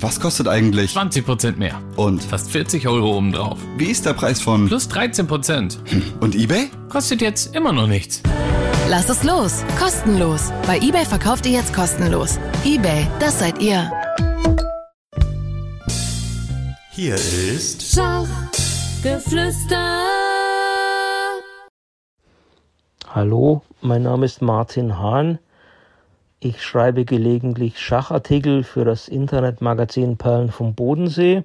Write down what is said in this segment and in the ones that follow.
Was kostet eigentlich? 20% mehr. Und Fast 40 Euro obendrauf. wie ist der Preis von... Plus 13%. Und eBay? Kostet jetzt immer noch nichts. Lass es los. Kostenlos. Bei eBay verkauft ihr jetzt kostenlos. eBay, das seid ihr. Hier ist Schachgeflüster. Hallo, mein Name ist Martin Hahn. Ich schreibe gelegentlich Schachartikel für das Internetmagazin Perlen vom Bodensee.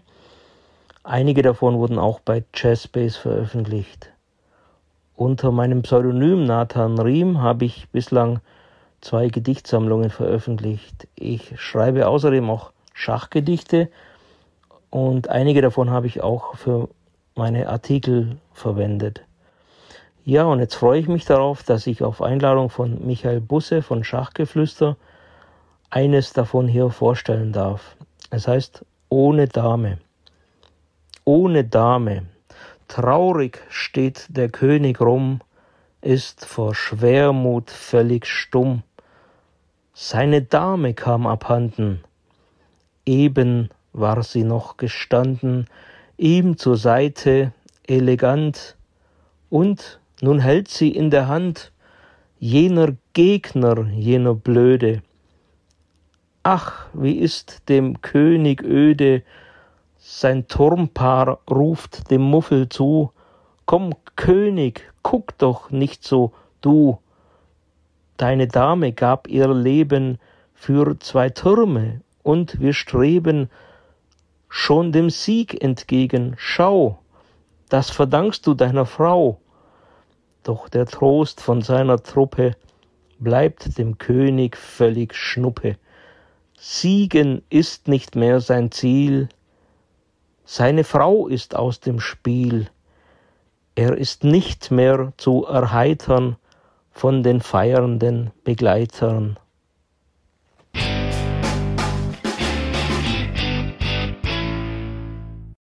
Einige davon wurden auch bei Jazzbase veröffentlicht. Unter meinem Pseudonym Nathan Riem habe ich bislang zwei Gedichtsammlungen veröffentlicht. Ich schreibe außerdem auch Schachgedichte und einige davon habe ich auch für meine Artikel verwendet. Ja, und jetzt freue ich mich darauf, dass ich auf Einladung von Michael Busse von Schachgeflüster eines davon hier vorstellen darf. Es heißt Ohne Dame. Ohne Dame. Traurig steht der König rum, ist vor Schwermut völlig stumm. Seine Dame kam abhanden, eben war sie noch gestanden, ihm zur Seite, elegant, und nun hält sie in der Hand jener Gegner, jener Blöde. Ach, wie ist dem König öde, sein Turmpaar ruft dem Muffel zu, Komm, König, guck doch nicht so, du. Deine Dame gab ihr Leben für zwei Türme, und wir streben schon dem Sieg entgegen. Schau, das verdankst du deiner Frau. Doch der Trost von seiner Truppe bleibt dem König völlig Schnuppe. Siegen ist nicht mehr sein Ziel, seine Frau ist aus dem Spiel, er ist nicht mehr zu erheitern von den feiernden Begleitern.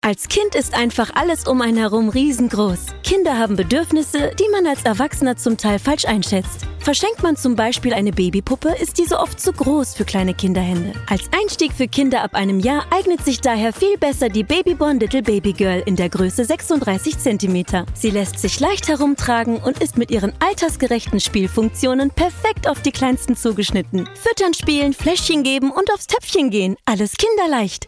Als Kind ist einfach alles um einen herum riesengroß. Kinder haben Bedürfnisse, die man als Erwachsener zum Teil falsch einschätzt. Verschenkt man zum Beispiel eine Babypuppe, ist diese oft zu groß für kleine Kinderhände. Als Einstieg für Kinder ab einem Jahr eignet sich daher viel besser die Babyborn Little Baby Girl in der Größe 36 cm. Sie lässt sich leicht herumtragen und ist mit ihren altersgerechten Spielfunktionen perfekt auf die Kleinsten zugeschnitten. Füttern, spielen, Fläschchen geben und aufs Töpfchen gehen. Alles kinderleicht.